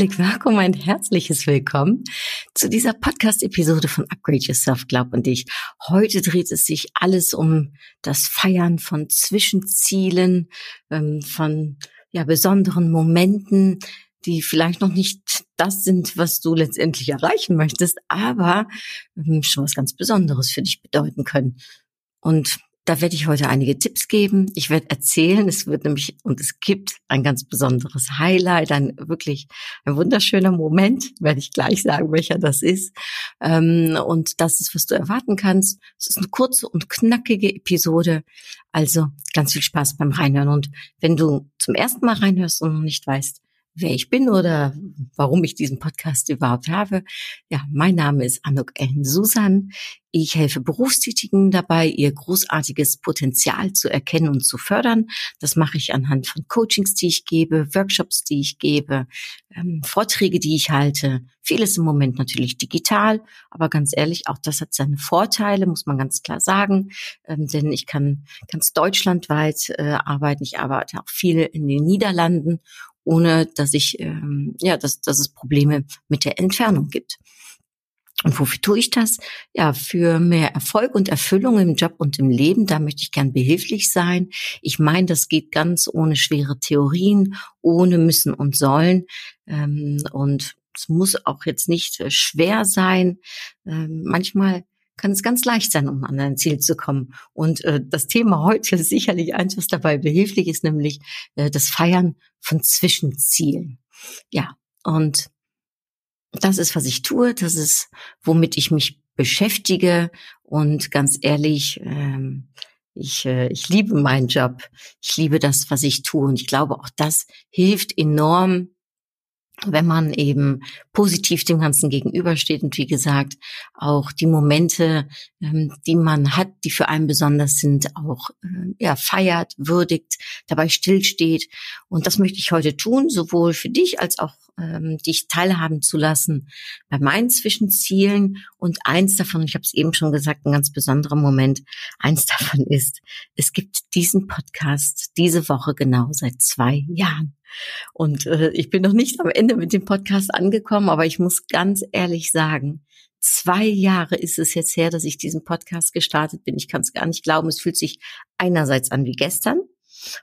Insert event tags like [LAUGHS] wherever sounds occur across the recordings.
Willkommen, ein herzliches Willkommen zu dieser Podcast-Episode von Upgrade Yourself, Glaub und dich. Heute dreht es sich alles um das Feiern von Zwischenzielen, ähm, von ja, besonderen Momenten, die vielleicht noch nicht das sind, was du letztendlich erreichen möchtest, aber ähm, schon was ganz Besonderes für dich bedeuten können. Und da werde ich heute einige Tipps geben. Ich werde erzählen, es wird nämlich und es gibt ein ganz besonderes Highlight, ein wirklich ein wunderschöner Moment, werde ich gleich sagen, welcher das ist. Ähm, und das ist, was du erwarten kannst. Es ist eine kurze und knackige Episode. Also ganz viel Spaß beim Reinhören. Und wenn du zum ersten Mal reinhörst und noch nicht weißt, wer ich bin oder warum ich diesen Podcast überhaupt habe. Ja, mein Name ist Anuk Ellen Susan. Ich helfe Berufstätigen dabei, ihr großartiges Potenzial zu erkennen und zu fördern. Das mache ich anhand von Coachings, die ich gebe, Workshops, die ich gebe, ähm, Vorträge, die ich halte. Vieles im Moment natürlich digital, aber ganz ehrlich, auch das hat seine Vorteile, muss man ganz klar sagen. Ähm, denn ich kann ganz deutschlandweit äh, arbeiten. Ich arbeite auch viel in den Niederlanden ohne dass ich ähm, ja, dass, dass es Probleme mit der Entfernung gibt. Und wofür tue ich das? Ja, für mehr Erfolg und Erfüllung im Job und im Leben. Da möchte ich gern behilflich sein. Ich meine, das geht ganz ohne schwere Theorien, ohne müssen und sollen. Ähm, und es muss auch jetzt nicht äh, schwer sein. Ähm, manchmal kann es ganz leicht sein, um an ein Ziel zu kommen. Und äh, das Thema heute ist [LAUGHS] sicherlich eins, was dabei behilflich ist, nämlich äh, das Feiern von Zwischenzielen. Ja, und das ist, was ich tue, das ist, womit ich mich beschäftige. Und ganz ehrlich, ähm, ich, äh, ich liebe meinen Job. Ich liebe das, was ich tue. Und ich glaube, auch das hilft enorm, wenn man eben positiv dem Ganzen gegenübersteht und wie gesagt auch die Momente, ähm, die man hat, die für einen besonders sind, auch äh, ja, feiert, würdigt, dabei stillsteht. Und das möchte ich heute tun, sowohl für dich als auch ähm, dich teilhaben zu lassen bei meinen Zwischenzielen. Und eins davon, ich habe es eben schon gesagt, ein ganz besonderer Moment, eins davon ist, es gibt diesen Podcast diese Woche genau seit zwei Jahren. Und äh, ich bin noch nicht am Ende mit dem Podcast angekommen, aber ich muss ganz ehrlich sagen, zwei Jahre ist es jetzt her, dass ich diesen Podcast gestartet bin. Ich kann es gar nicht glauben. Es fühlt sich einerseits an wie gestern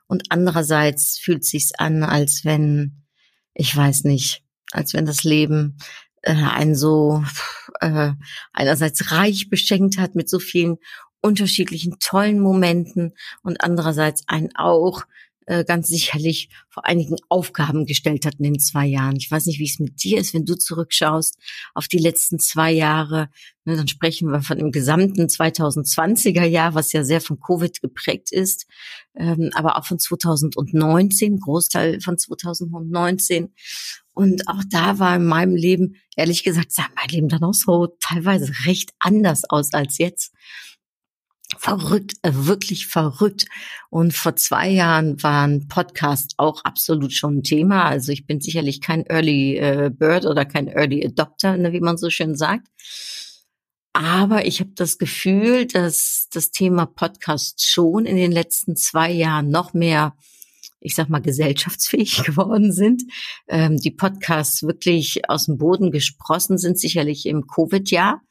und andererseits fühlt sich's an, als wenn, ich weiß nicht, als wenn das Leben äh, einen so äh, einerseits reich beschenkt hat mit so vielen unterschiedlichen tollen Momenten und andererseits einen auch äh, ganz sicherlich vor einigen Aufgaben gestellt hat in den zwei Jahren. Ich weiß nicht, wie es mit dir ist, wenn du zurückschaust auf die letzten zwei Jahre. Ne, dann sprechen wir von dem gesamten 2020er Jahr, was ja sehr von Covid geprägt ist, ähm, aber auch von 2019, Großteil von 2019. Und auch da war in meinem Leben, ehrlich gesagt, sah mein Leben dann auch so teilweise recht anders aus als jetzt verrückt, äh, wirklich verrückt. Und vor zwei Jahren waren Podcasts auch absolut schon ein Thema. Also ich bin sicherlich kein Early äh, Bird oder kein Early Adopter, ne, wie man so schön sagt. Aber ich habe das Gefühl, dass das Thema Podcast schon in den letzten zwei Jahren noch mehr ich sag mal, gesellschaftsfähig [LAUGHS] geworden sind. Ähm, die Podcasts wirklich aus dem Boden gesprossen sind, sicherlich im Covid-Jahr.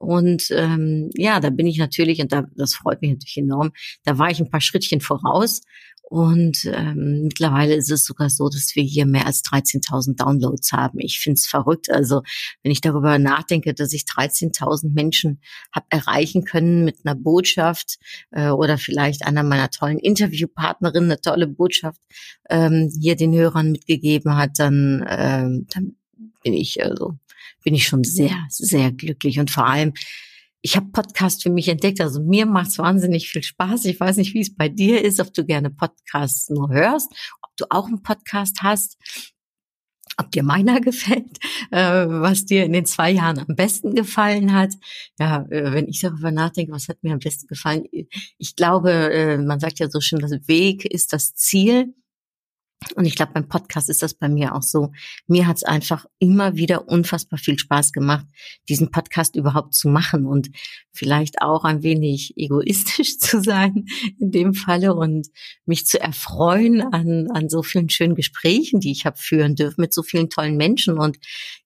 Und ähm, ja, da bin ich natürlich, und da, das freut mich natürlich enorm, da war ich ein paar Schrittchen voraus. Und ähm, mittlerweile ist es sogar so, dass wir hier mehr als 13.000 Downloads haben. Ich finde es verrückt. Also wenn ich darüber nachdenke, dass ich 13.000 Menschen habe erreichen können mit einer Botschaft äh, oder vielleicht einer meiner tollen Interviewpartnerinnen eine tolle Botschaft ähm, hier den Hörern mitgegeben hat, dann, ähm, dann bin ich also bin ich schon sehr, sehr glücklich. Und vor allem, ich habe Podcast für mich entdeckt. Also mir macht es wahnsinnig viel Spaß. Ich weiß nicht, wie es bei dir ist, ob du gerne Podcasts nur hörst, ob du auch einen Podcast hast. ob dir meiner [LAUGHS] gefällt, äh, was dir in den zwei Jahren am besten gefallen hat. Ja, äh, wenn ich darüber nachdenke, was hat mir am besten gefallen? Ich glaube, äh, man sagt ja so schön, das Weg ist das Ziel. Und ich glaube, beim Podcast ist das bei mir auch so. Mir hat es einfach immer wieder unfassbar viel Spaß gemacht, diesen Podcast überhaupt zu machen und vielleicht auch ein wenig egoistisch [LAUGHS] zu sein in dem Falle und mich zu erfreuen an, an so vielen schönen Gesprächen, die ich habe führen dürfen mit so vielen tollen Menschen. Und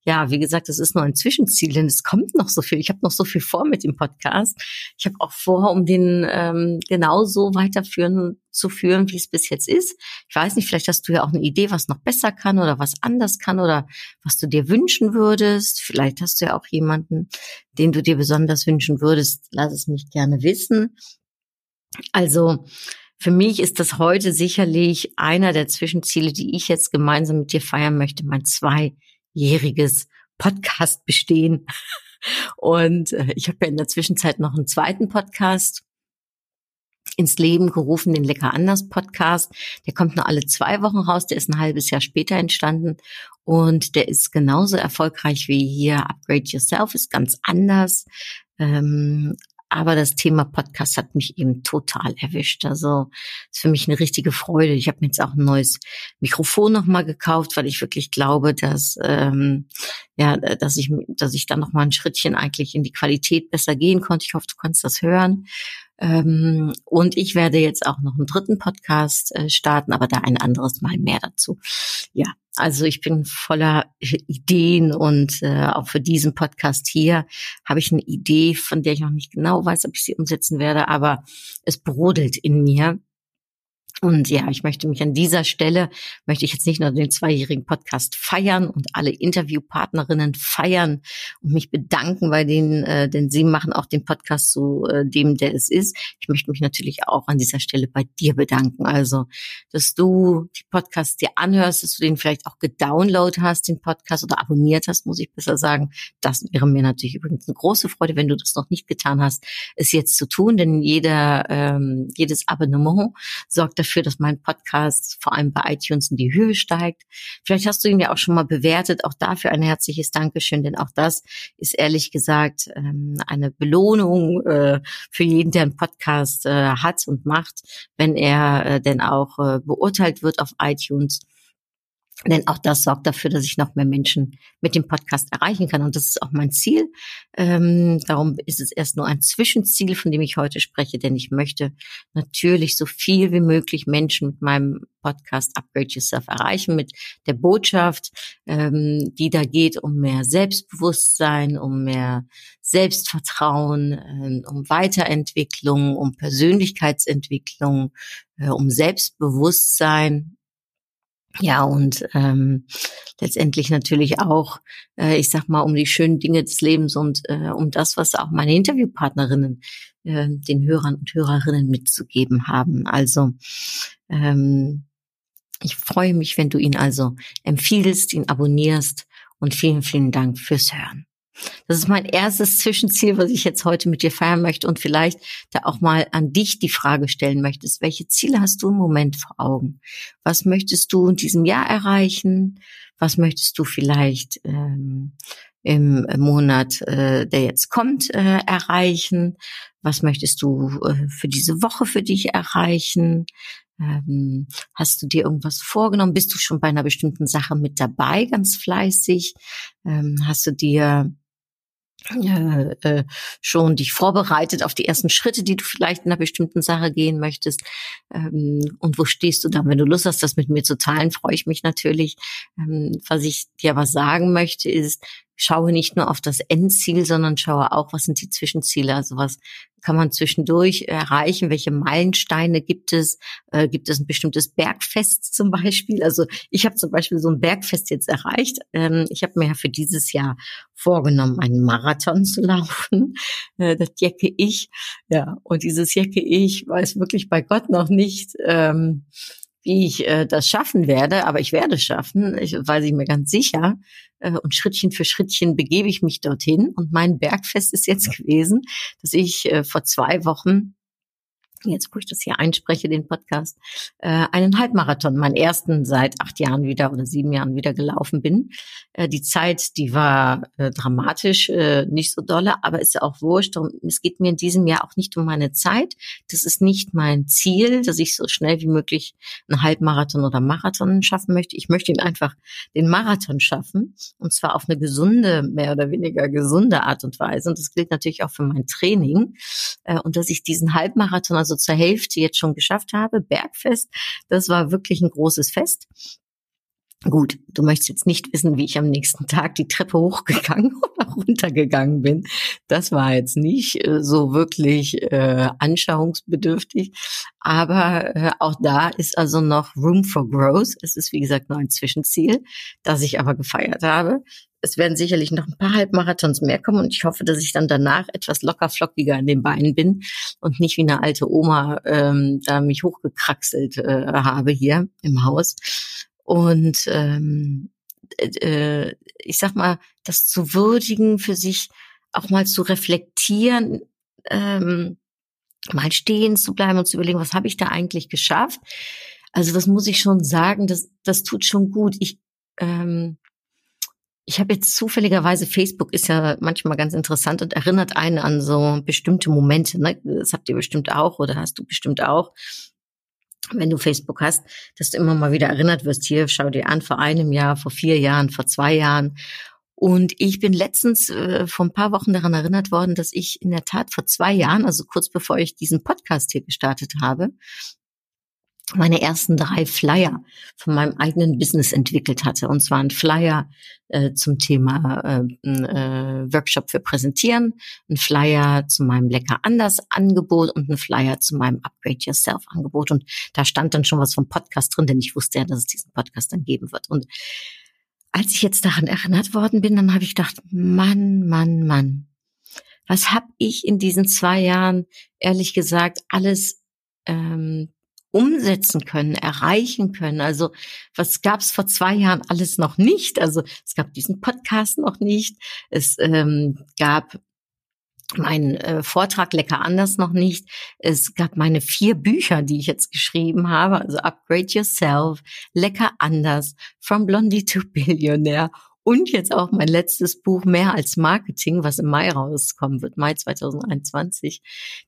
ja, wie gesagt, es ist nur ein Zwischenziel, denn es kommt noch so viel. Ich habe noch so viel vor mit dem Podcast. Ich habe auch vor, um den ähm, genauso weiterführen zu führen, wie es bis jetzt ist. Ich weiß nicht, vielleicht hast du ja auch eine Idee, was noch besser kann oder was anders kann oder was du dir wünschen würdest. Vielleicht hast du ja auch jemanden, den du dir besonders wünschen würdest. Lass es mich gerne wissen. Also, für mich ist das heute sicherlich einer der Zwischenziele, die ich jetzt gemeinsam mit dir feiern möchte, mein zweijähriges Podcast bestehen. Und äh, ich habe ja in der Zwischenzeit noch einen zweiten Podcast ins Leben gerufen, den Lecker anders Podcast. Der kommt nur alle zwei Wochen raus. Der ist ein halbes Jahr später entstanden und der ist genauso erfolgreich wie hier Upgrade Yourself, ist ganz anders. Ähm, aber das Thema Podcast hat mich eben total erwischt. Also ist für mich eine richtige Freude. Ich habe mir jetzt auch ein neues Mikrofon nochmal gekauft, weil ich wirklich glaube, dass ähm, ja, dass ich dass ich dann noch mal ein Schrittchen eigentlich in die Qualität besser gehen konnte. Ich hoffe, du kannst das hören. Ähm, und ich werde jetzt auch noch einen dritten Podcast äh, starten, aber da ein anderes Mal mehr dazu. Ja, also ich bin voller Ideen und äh, auch für diesen Podcast hier habe ich eine Idee, von der ich noch nicht genau weiß, ob ich sie umsetzen werde, aber es brodelt in mir. Und ja, ich möchte mich an dieser Stelle, möchte ich jetzt nicht nur den zweijährigen Podcast feiern und alle Interviewpartnerinnen feiern und mich bedanken bei denen, äh, denn sie machen auch den Podcast zu äh, dem, der es ist. Ich möchte mich natürlich auch an dieser Stelle bei dir bedanken. Also, dass du die Podcasts dir anhörst, dass du den vielleicht auch gedownloadet hast, den Podcast oder abonniert hast, muss ich besser sagen. Das wäre mir natürlich übrigens eine große Freude, wenn du das noch nicht getan hast, es jetzt zu tun, denn jeder, ähm, jedes Abonnement sorgt dafür, dafür, dass mein Podcast vor allem bei iTunes in die Höhe steigt. Vielleicht hast du ihn ja auch schon mal bewertet. Auch dafür ein herzliches Dankeschön, denn auch das ist ehrlich gesagt ähm, eine Belohnung äh, für jeden, der einen Podcast äh, hat und macht, wenn er äh, denn auch äh, beurteilt wird auf iTunes. Denn auch das sorgt dafür, dass ich noch mehr Menschen mit dem Podcast erreichen kann. Und das ist auch mein Ziel. Ähm, darum ist es erst nur ein Zwischenziel, von dem ich heute spreche, denn ich möchte natürlich so viel wie möglich Menschen mit meinem Podcast Upgrade Yourself erreichen, mit der Botschaft, ähm, die da geht um mehr Selbstbewusstsein, um mehr Selbstvertrauen, äh, um Weiterentwicklung, um Persönlichkeitsentwicklung, äh, um Selbstbewusstsein, ja, und ähm, letztendlich natürlich auch, äh, ich sag mal, um die schönen Dinge des Lebens und äh, um das, was auch meine Interviewpartnerinnen äh, den Hörern und Hörerinnen mitzugeben haben. Also ähm, ich freue mich, wenn du ihn also empfiehlst, ihn abonnierst und vielen, vielen Dank fürs Hören. Das ist mein erstes Zwischenziel, was ich jetzt heute mit dir feiern möchte und vielleicht da auch mal an dich die Frage stellen möchtest. Welche Ziele hast du im Moment vor Augen? Was möchtest du in diesem Jahr erreichen? Was möchtest du vielleicht ähm, im Monat, äh, der jetzt kommt, äh, erreichen? Was möchtest du äh, für diese Woche für dich erreichen? Ähm, hast du dir irgendwas vorgenommen? Bist du schon bei einer bestimmten Sache mit dabei, ganz fleißig? Ähm, hast du dir äh, schon dich vorbereitet auf die ersten Schritte, die du vielleicht in einer bestimmten Sache gehen möchtest. Ähm, und wo stehst du dann? Wenn du Lust hast, das mit mir zu teilen, freue ich mich natürlich. Ähm, was ich dir aber sagen möchte, ist, schaue nicht nur auf das Endziel, sondern schaue auch, was sind die Zwischenziele, also was kann man zwischendurch erreichen, welche Meilensteine gibt es, äh, gibt es ein bestimmtes Bergfest zum Beispiel. Also ich habe zum Beispiel so ein Bergfest jetzt erreicht. Ähm, ich habe mir ja für dieses Jahr vorgenommen, einen Marathon zu laufen. [LAUGHS] Äh, das jecke ich, ja, und dieses jecke ich weiß wirklich bei Gott noch nicht. Ähm, wie ich äh, das schaffen werde, aber ich werde es schaffen, ich, weiß ich mir ganz sicher. Äh, und Schrittchen für Schrittchen begebe ich mich dorthin. Und mein Bergfest ist jetzt gewesen, dass ich äh, vor zwei Wochen jetzt wo ich das hier einspreche, den Podcast, äh, einen Halbmarathon, meinen ersten seit acht Jahren wieder oder sieben Jahren wieder gelaufen bin. Äh, die Zeit, die war äh, dramatisch, äh, nicht so dolle, aber ist ja auch wurscht. Und es geht mir in diesem Jahr auch nicht um meine Zeit. Das ist nicht mein Ziel, dass ich so schnell wie möglich einen Halbmarathon oder Marathon schaffen möchte. Ich möchte ihn einfach den Marathon schaffen und zwar auf eine gesunde, mehr oder weniger gesunde Art und Weise. Und das gilt natürlich auch für mein Training. Äh, und dass ich diesen Halbmarathon, also zur Hälfte jetzt schon geschafft habe, Bergfest, das war wirklich ein großes Fest. Gut, du möchtest jetzt nicht wissen, wie ich am nächsten Tag die Treppe hochgegangen [LAUGHS] oder runtergegangen bin. Das war jetzt nicht äh, so wirklich äh, anschauungsbedürftig. Aber äh, auch da ist also noch Room for Growth. Es ist, wie gesagt, nur ein Zwischenziel, das ich aber gefeiert habe. Es werden sicherlich noch ein paar Halbmarathons mehr kommen und ich hoffe, dass ich dann danach etwas lockerflockiger in den Beinen bin und nicht wie eine alte Oma ähm, da mich hochgekraxelt äh, habe hier im Haus. Und ähm, äh, ich sag mal, das zu würdigen, für sich auch mal zu reflektieren, ähm, mal stehen zu bleiben und zu überlegen, was habe ich da eigentlich geschafft? Also das muss ich schon sagen, das, das tut schon gut. Ich ähm, ich habe jetzt zufälligerweise, Facebook ist ja manchmal ganz interessant und erinnert einen an so bestimmte Momente. Ne? Das habt ihr bestimmt auch oder hast du bestimmt auch wenn du Facebook hast, dass du immer mal wieder erinnert wirst, hier, schau dir an, vor einem Jahr, vor vier Jahren, vor zwei Jahren. Und ich bin letztens äh, vor ein paar Wochen daran erinnert worden, dass ich in der Tat vor zwei Jahren, also kurz bevor ich diesen Podcast hier gestartet habe, meine ersten drei Flyer von meinem eigenen Business entwickelt hatte. Und zwar ein Flyer äh, zum Thema äh, äh, Workshop für Präsentieren, ein Flyer zu meinem Lecker anders Angebot und ein Flyer zu meinem Upgrade Yourself Angebot. Und da stand dann schon was vom Podcast drin, denn ich wusste ja, dass es diesen Podcast dann geben wird. Und als ich jetzt daran erinnert worden bin, dann habe ich gedacht, Mann, Mann, Mann, was habe ich in diesen zwei Jahren, ehrlich gesagt, alles ähm, umsetzen können, erreichen können. Also was gab es vor zwei Jahren alles noch nicht? Also es gab diesen Podcast noch nicht. Es ähm, gab meinen äh, Vortrag Lecker anders noch nicht. Es gab meine vier Bücher, die ich jetzt geschrieben habe, also Upgrade Yourself, Lecker anders, From Blondie to Billionaire und jetzt auch mein letztes Buch Mehr als Marketing, was im Mai rauskommen wird, Mai 2021.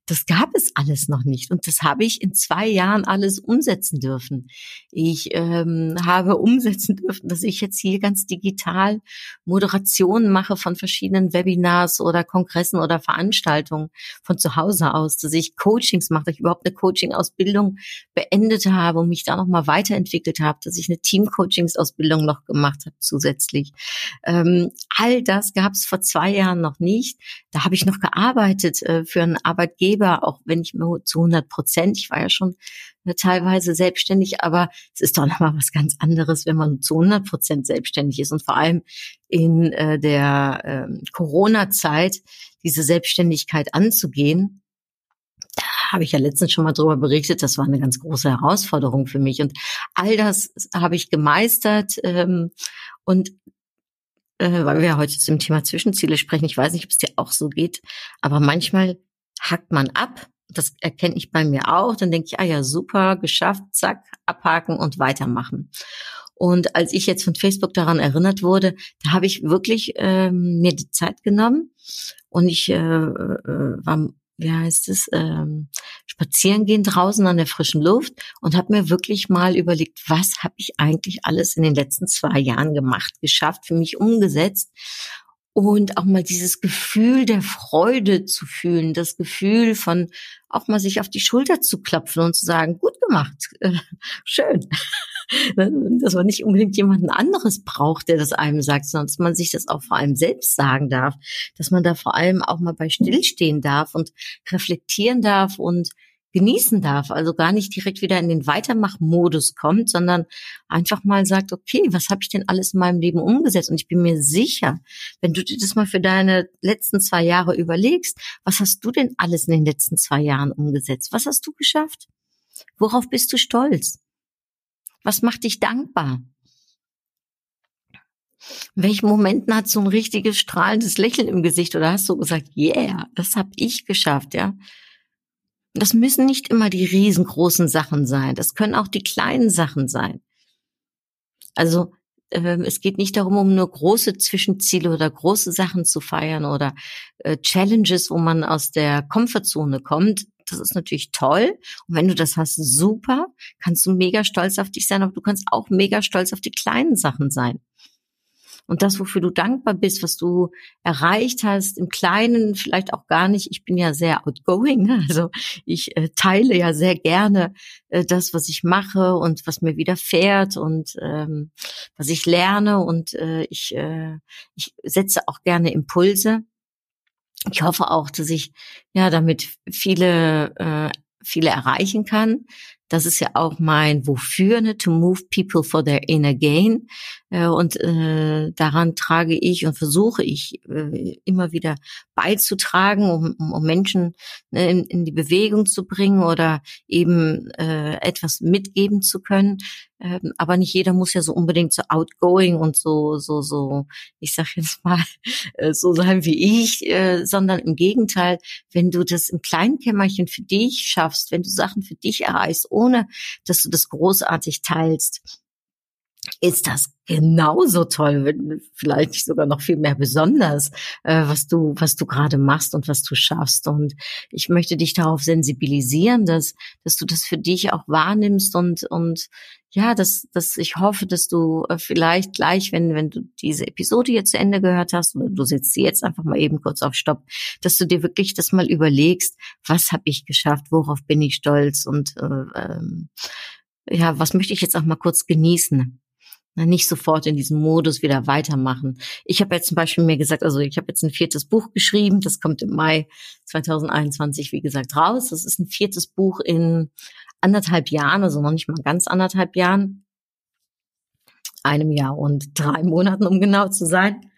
Das gab es alles noch nicht. Und das habe ich in zwei Jahren alles umsetzen dürfen. Ich ähm, habe umsetzen dürfen, dass ich jetzt hier ganz digital Moderationen mache von verschiedenen Webinars oder Kongressen oder Veranstaltungen von zu Hause aus, dass ich Coachings mache, dass ich überhaupt eine Coaching-Ausbildung beendet habe und mich da nochmal weiterentwickelt habe, dass ich eine Team-Coachings-Ausbildung noch gemacht habe zusätzlich ähm, all das gab es vor zwei Jahren noch nicht. Da habe ich noch gearbeitet äh, für einen Arbeitgeber, auch wenn ich nur zu 100 Prozent, ich war ja schon äh, teilweise selbstständig, aber es ist doch nochmal was ganz anderes, wenn man zu 100 Prozent selbstständig ist und vor allem in äh, der äh, Corona-Zeit diese Selbstständigkeit anzugehen da habe ich ja letztens schon mal drüber berichtet, das war eine ganz große Herausforderung für mich. Und all das habe ich gemeistert. Ähm, und äh, weil wir heute zum Thema Zwischenziele sprechen. Ich weiß nicht, ob es dir auch so geht, aber manchmal hackt man ab. Das erkenne ich bei mir auch. Dann denke ich, ah ja, super, geschafft, zack, abhaken und weitermachen. Und als ich jetzt von Facebook daran erinnert wurde, da habe ich wirklich ähm, mir die Zeit genommen und ich äh, äh, war wie heißt es, ähm, spazieren gehen draußen an der frischen Luft und habe mir wirklich mal überlegt, was habe ich eigentlich alles in den letzten zwei Jahren gemacht, geschafft, für mich umgesetzt und auch mal dieses Gefühl der Freude zu fühlen, das Gefühl von auch mal sich auf die Schulter zu klopfen und zu sagen, gut gemacht, [LAUGHS] schön. Dass man nicht unbedingt jemanden anderes braucht, der das einem sagt, sondern dass man sich das auch vor allem selbst sagen darf, dass man da vor allem auch mal bei stillstehen darf und reflektieren darf und genießen darf, also gar nicht direkt wieder in den Weitermachmodus kommt, sondern einfach mal sagt, okay, was habe ich denn alles in meinem Leben umgesetzt? Und ich bin mir sicher, wenn du dir das mal für deine letzten zwei Jahre überlegst, was hast du denn alles in den letzten zwei Jahren umgesetzt? Was hast du geschafft? Worauf bist du stolz? Was macht dich dankbar? In welchen Momenten hat so ein richtiges strahlendes Lächeln im Gesicht oder hast du gesagt, yeah, das habe ich geschafft, ja? Das müssen nicht immer die riesengroßen Sachen sein. Das können auch die kleinen Sachen sein. Also äh, es geht nicht darum, um nur große Zwischenziele oder große Sachen zu feiern oder äh, Challenges, wo man aus der Komfortzone kommt. Das ist natürlich toll. Und wenn du das hast, super, kannst du mega stolz auf dich sein, aber du kannst auch mega stolz auf die kleinen Sachen sein und das, wofür du dankbar bist, was du erreicht hast, im Kleinen vielleicht auch gar nicht. Ich bin ja sehr outgoing, [LAUGHS] also ich äh, teile ja sehr gerne äh, das, was ich mache und was mir widerfährt und ähm, was ich lerne und äh, ich, äh, ich setze auch gerne Impulse. Ich hoffe auch, dass ich ja damit viele äh, viele erreichen kann. Das ist ja auch mein Wofür, ne? to move people for their inner gain. Äh, und äh, daran trage ich und versuche ich äh, immer wieder beizutragen, um, um Menschen ne, in, in, die Bewegung zu bringen oder eben äh, etwas mitgeben zu können. Ähm, aber nicht jeder muss ja so unbedingt so outgoing und so, so, so, ich sag jetzt [LAUGHS] mal, äh, so sein wie ich, äh, sondern im Gegenteil, wenn du das im kleinen Kämmerchen für dich schaffst, wenn du Sachen für dich erreichst, ohne dass du das großartig teilst, ist das genauso toll, vielleicht sogar noch viel mehr besonders, äh, was du, was du gerade machst und was du schaffst. Und ich möchte dich darauf sensibilisieren, dass, dass du das für dich auch wahrnimmst und, und ja, dass, dass ich hoffe, dass du äh, vielleicht gleich, wenn, wenn du diese Episode jetzt zu Ende gehört hast, oder du setzt sie jetzt einfach mal eben kurz auf Stopp, dass du dir wirklich das mal überlegst, was habe ich geschafft, worauf bin ich stolz und äh, ähm, ja, was möchte ich jetzt auch mal kurz genießen nicht sofort in diesem Modus wieder weitermachen. Ich habe jetzt zum Beispiel mir gesagt, also ich habe jetzt ein viertes Buch geschrieben, das kommt im Mai 2021, wie gesagt, raus. Das ist ein viertes Buch in anderthalb Jahren, also noch nicht mal ganz anderthalb Jahren, einem Jahr und drei Monaten, um genau zu sein.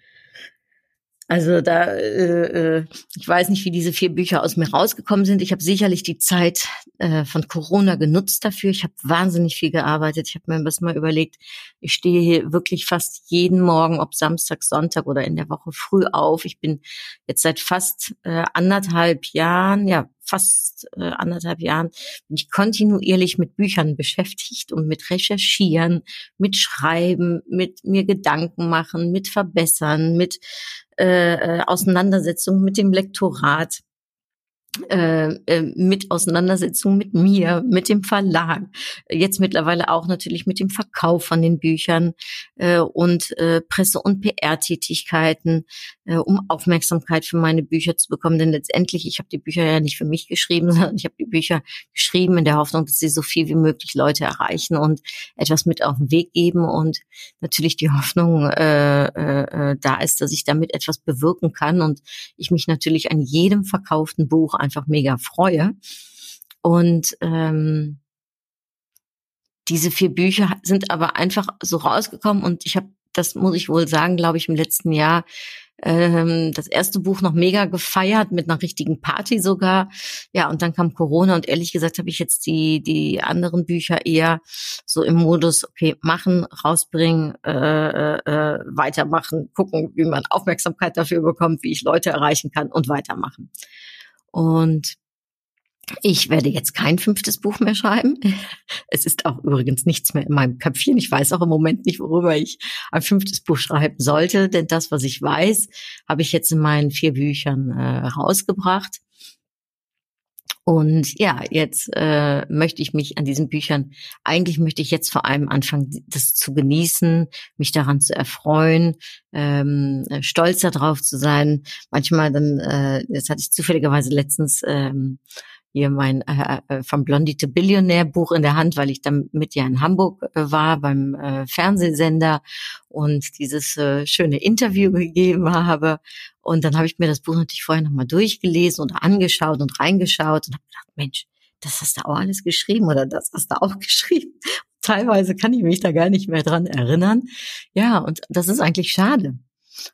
Also da, äh, äh, ich weiß nicht, wie diese vier Bücher aus mir rausgekommen sind. Ich habe sicherlich die Zeit äh, von Corona genutzt dafür. Ich habe wahnsinnig viel gearbeitet. Ich habe mir das mal überlegt. Ich stehe hier wirklich fast jeden Morgen, ob Samstag, Sonntag oder in der Woche früh auf. Ich bin jetzt seit fast äh, anderthalb Jahren, ja fast äh, anderthalb Jahren bin ich kontinuierlich mit Büchern beschäftigt und mit Recherchieren, mit Schreiben, mit mir Gedanken machen, mit Verbessern, mit äh, äh Auseinandersetzung mit dem Lektorat. Äh, äh, mit Auseinandersetzung mit mir, mit dem Verlag, jetzt mittlerweile auch natürlich mit dem Verkauf von den Büchern äh, und äh, Presse- und PR-Tätigkeiten, äh, um Aufmerksamkeit für meine Bücher zu bekommen. Denn letztendlich, ich habe die Bücher ja nicht für mich geschrieben, [LAUGHS] sondern ich habe die Bücher geschrieben in der Hoffnung, dass sie so viel wie möglich Leute erreichen und etwas mit auf den Weg geben und natürlich die Hoffnung äh, äh, da ist, dass ich damit etwas bewirken kann und ich mich natürlich an jedem verkauften Buch einfach mega freue. Und ähm, diese vier Bücher sind aber einfach so rausgekommen und ich habe, das muss ich wohl sagen, glaube ich, im letzten Jahr ähm, das erste Buch noch mega gefeiert mit einer richtigen Party sogar. Ja, und dann kam Corona und ehrlich gesagt habe ich jetzt die die anderen Bücher eher so im Modus okay machen, rausbringen, äh, äh, äh weitermachen, gucken, wie man Aufmerksamkeit dafür bekommt, wie ich Leute erreichen kann und weitermachen. Und ich werde jetzt kein fünftes Buch mehr schreiben. [LAUGHS] Es ist auch übrigens nichts mehr in meinem Köpfchen. Ich weiß auch im Moment nicht, worüber ich ein fünftes Buch schreiben sollte, denn das, was ich weiß, habe ich jetzt in meinen vier Büchern äh, rausgebracht. Und ja, jetzt äh, möchte ich mich an diesen Büchern, eigentlich möchte ich jetzt vor allem anfangen, das zu genießen, mich daran zu erfreuen, ähm, stolz darauf zu sein. Manchmal dann, äh, jetzt hatte ich zufälligerweise letztens ähm, hier mein äh, äh, vom Blondie to Billionaire Buch in der Hand, weil ich dann mit ja in Hamburg äh, war beim äh, Fernsehsender und dieses äh, schöne Interview [LAUGHS] gegeben habe. Und dann habe ich mir das Buch natürlich vorher nochmal durchgelesen und angeschaut und reingeschaut und habe gedacht, Mensch, das hast du auch alles geschrieben oder das hast du auch [LAUGHS] geschrieben. Teilweise kann ich mich da gar nicht mehr dran erinnern. Ja, und das ist eigentlich schade.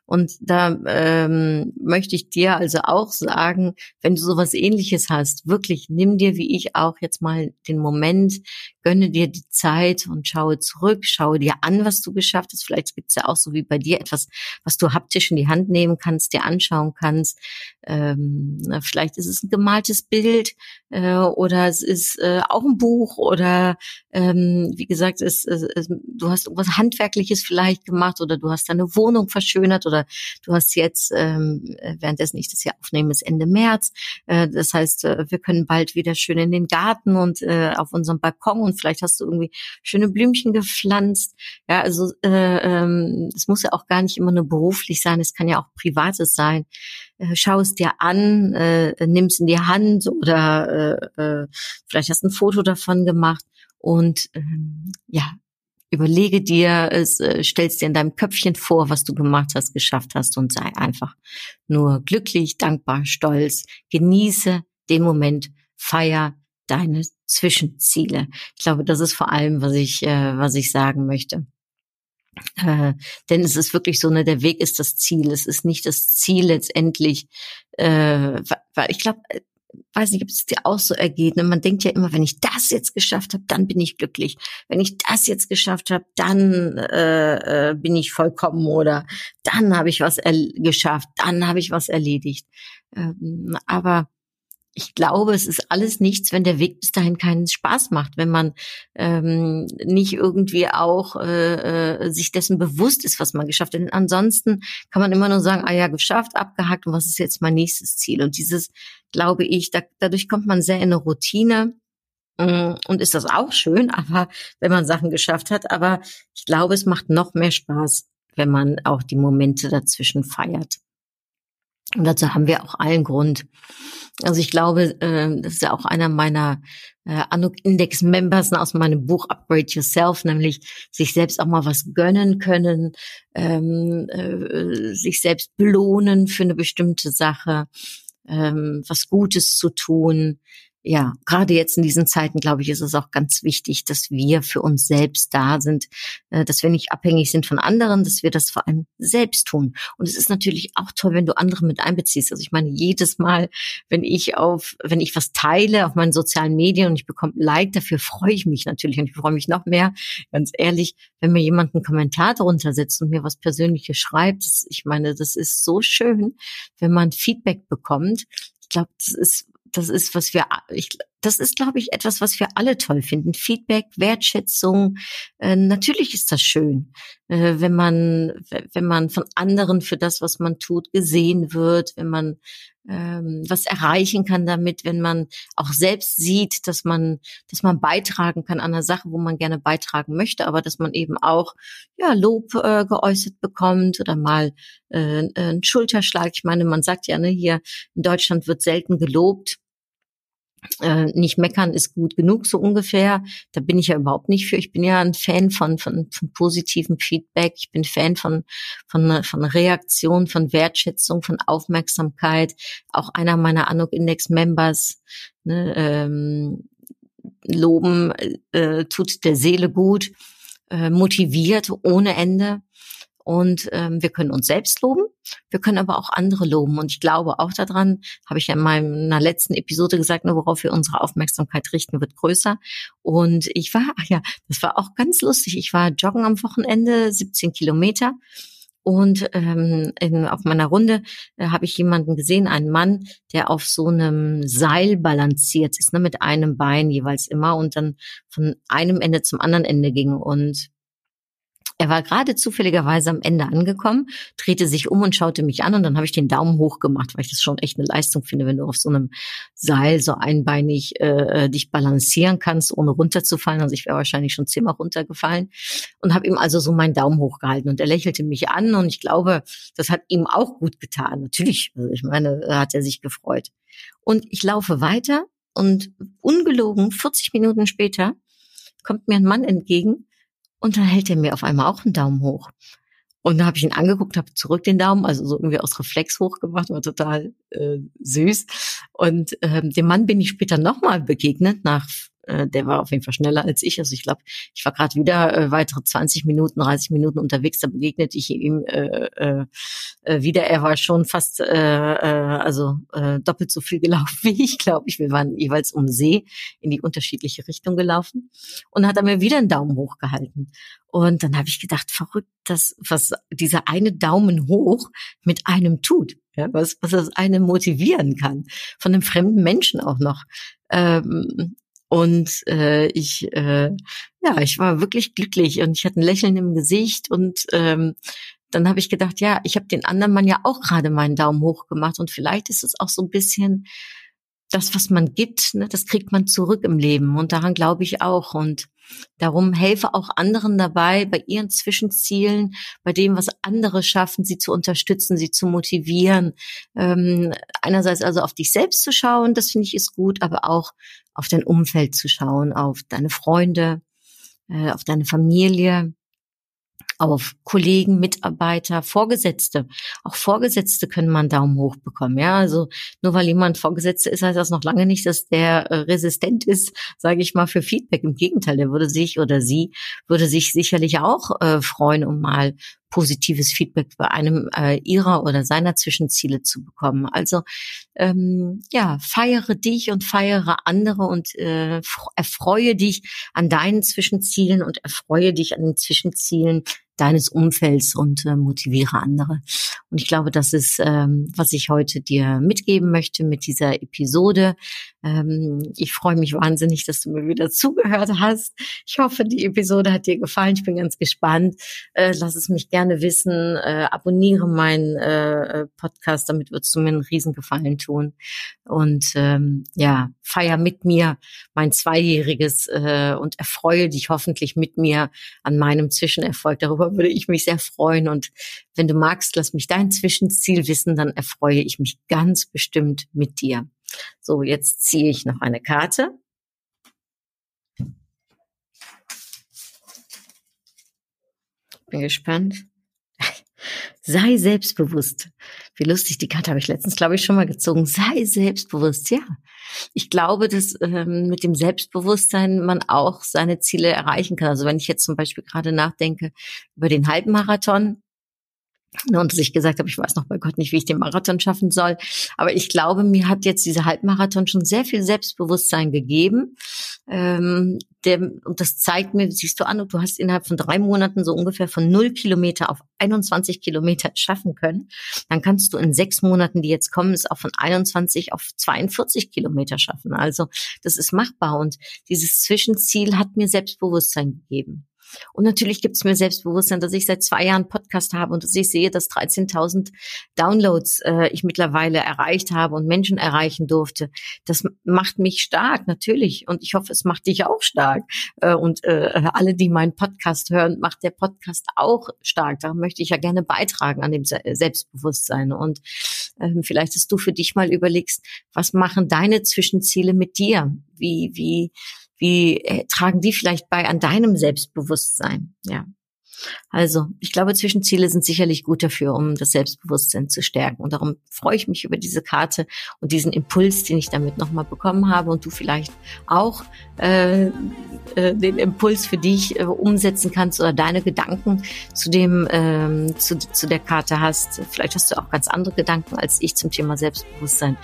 Und da ähm, möchte ich dir also auch sagen, wenn du sowas ähnliches hast, wirklich nimm dir wie ich auch jetzt mal den Moment, gönne dir die Zeit und schaue zurück, schaue dir an, was du geschafft hast. Vielleicht gibt es ja auch so wie bei dir etwas, was du haptisch in die Hand nehmen kannst, dir anschauen kannst. Ähm, vielleicht ist es ein gemaltes Bild äh, oder es ist äh, auch ein Buch oder ähm, wie gesagt, es, es, es, du hast irgendwas Handwerkliches vielleicht gemacht oder du hast deine Wohnung verschönert oder du hast jetzt, ähm, währenddessen ich das hier aufnehme, ist Ende März. Äh, das heißt, äh, wir können bald wieder schön in den Garten und äh, auf unserem Balkon und vielleicht hast du irgendwie schöne Blümchen gepflanzt. Ja, also äh, ähm, es muss ja auch gar nicht immer nur beruflich sein, es kann ja auch privates sein. Äh, schau es dir an, äh, nimm es in die Hand oder äh, äh, vielleicht hast du ein Foto davon gemacht und ähm, ja, überlege dir, es, äh, stellst dir in deinem Köpfchen vor, was du gemacht hast, geschafft hast und sei einfach nur glücklich, dankbar, stolz. Genieße den Moment, feier deine Zwischenziele. Ich glaube, das ist vor allem, was ich, äh, was ich sagen möchte. Äh, denn es ist wirklich so, ne, der Weg ist das Ziel. Es ist nicht das Ziel letztendlich, äh, weil ich glaube, äh, weiß nicht, ob es dir auch so ergeht. Ne? Man denkt ja immer, wenn ich das jetzt geschafft habe, dann bin ich glücklich. Wenn ich das jetzt geschafft habe, dann äh, äh, bin ich vollkommen oder dann habe ich was geschafft, dann habe ich was erledigt. Ähm, aber ich glaube, es ist alles nichts, wenn der Weg bis dahin keinen Spaß macht, wenn man ähm, nicht irgendwie auch äh, äh, sich dessen bewusst ist, was man geschafft hat. Denn ansonsten kann man immer nur sagen, ah ja, geschafft, abgehakt und was ist jetzt mein nächstes Ziel? Und dieses, glaube ich, da, dadurch kommt man sehr in eine Routine. Mm, und ist das auch schön, [LAUGHS] aber wenn man Sachen geschafft hat, aber ich glaube, es macht noch mehr Spaß, wenn man auch die Momente dazwischen feiert. Und dazu haben wir auch allen Grund. Also ich glaube, äh, das ist ja auch einer meiner äh, Anuk Index Members aus meinem Buch Upgrade Yourself, nämlich sich selbst auch mal was gönnen können, ähm, äh, sich selbst belohnen für eine bestimmte Sache, ähm, was Gutes zu tun, ja, gerade jetzt in diesen Zeiten, glaube ich, ist es auch ganz wichtig, dass wir für uns selbst da sind, äh, dass wir nicht abhängig sind von anderen, dass wir das vor allem selbst tun. Und es ist natürlich auch toll, wenn du andere mit einbeziehst. Also ich meine, jedes Mal, wenn ich auf, wenn ich was teile auf meinen sozialen Medien und ich bekomme ein Like, dafür freue ich mich natürlich und ich freue mich noch mehr, ganz ehrlich, wenn mir jemand einen Kommentar darunter setzt und mir was Persönliches schreibt. Ich meine, das ist so schön, wenn man Feedback bekommt. Ich glaube, das ist das ist, was wir, ich, das ist, glaube ich, etwas, was wir alle toll finden. Feedback, Wertschätzung. Äh, natürlich ist das schön, äh, wenn man, wenn man von anderen für das, was man tut, gesehen wird, wenn man ähm, was erreichen kann damit, wenn man auch selbst sieht, dass man, dass man beitragen kann an einer Sache, wo man gerne beitragen möchte, aber dass man eben auch ja Lob äh, geäußert bekommt oder mal äh, einen Schulterschlag. Ich meine, man sagt ja, ne, hier in Deutschland wird selten gelobt äh, nicht meckern ist gut genug, so ungefähr. Da bin ich ja überhaupt nicht für. Ich bin ja ein Fan von, von, von positivem Feedback. Ich bin Fan von, von, von Reaktion, von Wertschätzung, von Aufmerksamkeit. Auch einer meiner Anuk Index Members, ne, ähm, loben äh, tut der Seele gut, äh, motiviert ohne Ende. Und ähm, wir können uns selbst loben, wir können aber auch andere loben. Und ich glaube auch daran, habe ich ja in meiner letzten Episode gesagt, nur worauf wir unsere Aufmerksamkeit richten, wird größer. Und ich war, ach ja, das war auch ganz lustig. Ich war joggen am Wochenende, 17 Kilometer. Und ähm, in, auf meiner Runde äh, habe ich jemanden gesehen, einen Mann, der auf so einem Seil balanciert ist, ne, mit einem Bein jeweils immer und dann von einem Ende zum anderen Ende ging. Und er war gerade zufälligerweise am Ende angekommen, drehte sich um und schaute mich an und dann habe ich den Daumen hoch gemacht, weil ich das schon echt eine Leistung finde, wenn du auf so einem Seil so einbeinig äh, dich balancieren kannst, ohne runterzufallen. Also ich wäre wahrscheinlich schon zehnmal runtergefallen und habe ihm also so meinen Daumen hochgehalten und er lächelte mich an und ich glaube, das hat ihm auch gut getan. Natürlich, also ich meine, hat er sich gefreut. Und ich laufe weiter und ungelogen 40 Minuten später kommt mir ein Mann entgegen, und dann hält er mir auf einmal auch einen Daumen hoch. Und dann habe ich ihn angeguckt, habe zurück den Daumen, also so irgendwie aus Reflex hochgemacht, war total äh, süß. Und ähm, dem Mann bin ich später nochmal begegnet, nach äh, der war auf jeden Fall schneller als ich. Also ich glaube, ich war gerade wieder äh, weitere 20 Minuten, 30 Minuten unterwegs, da begegnete ich ihm äh, äh, äh, wieder. Er war schon fast äh, äh, also äh, doppelt so viel [LAUGHS] gelaufen wie ich, glaube ich. Wir waren jeweils um See in die unterschiedliche Richtung gelaufen und hat er mir wieder einen Daumen hoch gehalten. Und dann habe ich gedacht, verrückt, dass was dieser eine Daumen hoch mit einem tut, ja, was, was das eine motivieren kann, von einem fremden Menschen auch noch. Ähm, und äh, ich, äh, ja, ich war wirklich glücklich und ich hatte ein Lächeln im Gesicht und ähm, dann habe ich gedacht, ja, ich habe den anderen Mann ja auch gerade meinen Daumen hoch gemacht und vielleicht ist es auch so ein bisschen das, was man gibt, ne, das kriegt man zurück im Leben. Und daran glaube ich auch. Und darum helfe auch anderen dabei, bei ihren Zwischenzielen, bei dem, was andere schaffen, sie zu unterstützen, sie zu motivieren. Ähm, einerseits also auf dich selbst zu schauen, das finde ich ist gut, aber auch auf dein Umfeld zu schauen, auf deine Freunde, äh, auf deine Familie, auf Kollegen, Mitarbeiter, Vorgesetzte. Auch Vorgesetzte können man Daumen hoch bekommen. Ja, also nur weil jemand Vorgesetzte ist, heißt das noch lange nicht, dass der äh, resistent ist, sage ich mal, für Feedback. Im Gegenteil, der würde sich oder sie würde sich sicherlich auch äh, freuen, um mal positives Feedback bei einem äh, ihrer oder seiner Zwischenziele zu bekommen. Also ähm, ja, feiere dich und feiere andere und äh, erfreue dich an deinen Zwischenzielen und erfreue dich an den Zwischenzielen deines Umfelds und äh, motiviere andere. Und ich glaube, das ist, ähm, was ich heute dir mitgeben möchte mit dieser Episode. Ähm, ich freue mich wahnsinnig, dass du mir wieder [LAUGHS] zugehört hast. Ich hoffe, die Episode hat dir gefallen. Ich bin ganz gespannt. Äh, lass es mich gerne wissen. Äh, abonniere meinen äh, Podcast, damit würdest du mir einen Riesengefallen tun. Und ähm, ja, feier mit mir mein Zweijähriges äh, und erfreue dich hoffentlich mit mir an meinem Zwischenerfolg. Darüber würde ich mich sehr freuen. Und wenn du magst, lass mich dein Zwischenziel wissen, dann erfreue ich mich ganz bestimmt mit dir. So, jetzt ziehe ich noch eine Karte. Bin gespannt. [LAUGHS] Sei selbstbewusst. Wie lustig, die Karte habe ich letztens, glaube ich, schon mal gezogen. Sei selbstbewusst, ja. Ich glaube, dass ähm, mit dem Selbstbewusstsein man auch seine Ziele erreichen kann. Also wenn ich jetzt zum Beispiel gerade nachdenke über den Halbmarathon, und dass ich gesagt habe, ich weiß noch bei Gott nicht, wie ich den Marathon schaffen soll. Aber ich glaube, mir hat jetzt dieser Halbmarathon schon sehr viel Selbstbewusstsein gegeben. Ähm, der, und das zeigt mir, siehst du an, du hast innerhalb von drei Monaten so ungefähr von null Kilometer auf 21 Kilometer schaffen können. Dann kannst du in sechs Monaten, die jetzt kommen, es auch von 21 auf 42 Kilometer schaffen. Also das ist machbar. Und dieses Zwischenziel hat mir Selbstbewusstsein gegeben. Und natürlich gibt es mir Selbstbewusstsein, dass ich seit zwei Jahren Podcast habe und dass ich sehe, dass 13.000 Downloads äh, ich mittlerweile erreicht habe und Menschen erreichen durfte. Das macht mich stark, natürlich. Und ich hoffe, es macht dich auch stark. Äh, und äh, alle, die meinen Podcast hören, macht der Podcast auch stark. Da möchte ich ja gerne beitragen an dem Selbstbewusstsein. Und ähm, vielleicht, dass du für dich mal überlegst, was machen deine Zwischenziele mit dir? Wie, wie, wie äh, tragen die vielleicht bei an deinem Selbstbewusstsein? Ja. Also, ich glaube, Zwischenziele sind sicherlich gut dafür, um das Selbstbewusstsein zu stärken. Und darum freue ich mich über diese Karte und diesen Impuls, den ich damit nochmal bekommen habe und du vielleicht auch äh, äh, den Impuls für dich äh, umsetzen kannst oder deine Gedanken zu dem ähm, zu, zu der Karte hast. Vielleicht hast du auch ganz andere Gedanken als ich zum Thema Selbstbewusstsein.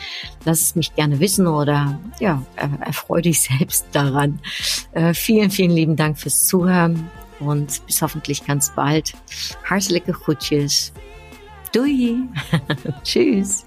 Lass es mich gerne wissen oder ja, erfreue dich [LAUGHS] selbst daran. Äh, vielen, vielen lieben Dank fürs Zuhören und bis hoffentlich ganz bald. Hartelijke groetjes. Doei. [LAUGHS] Tschüss.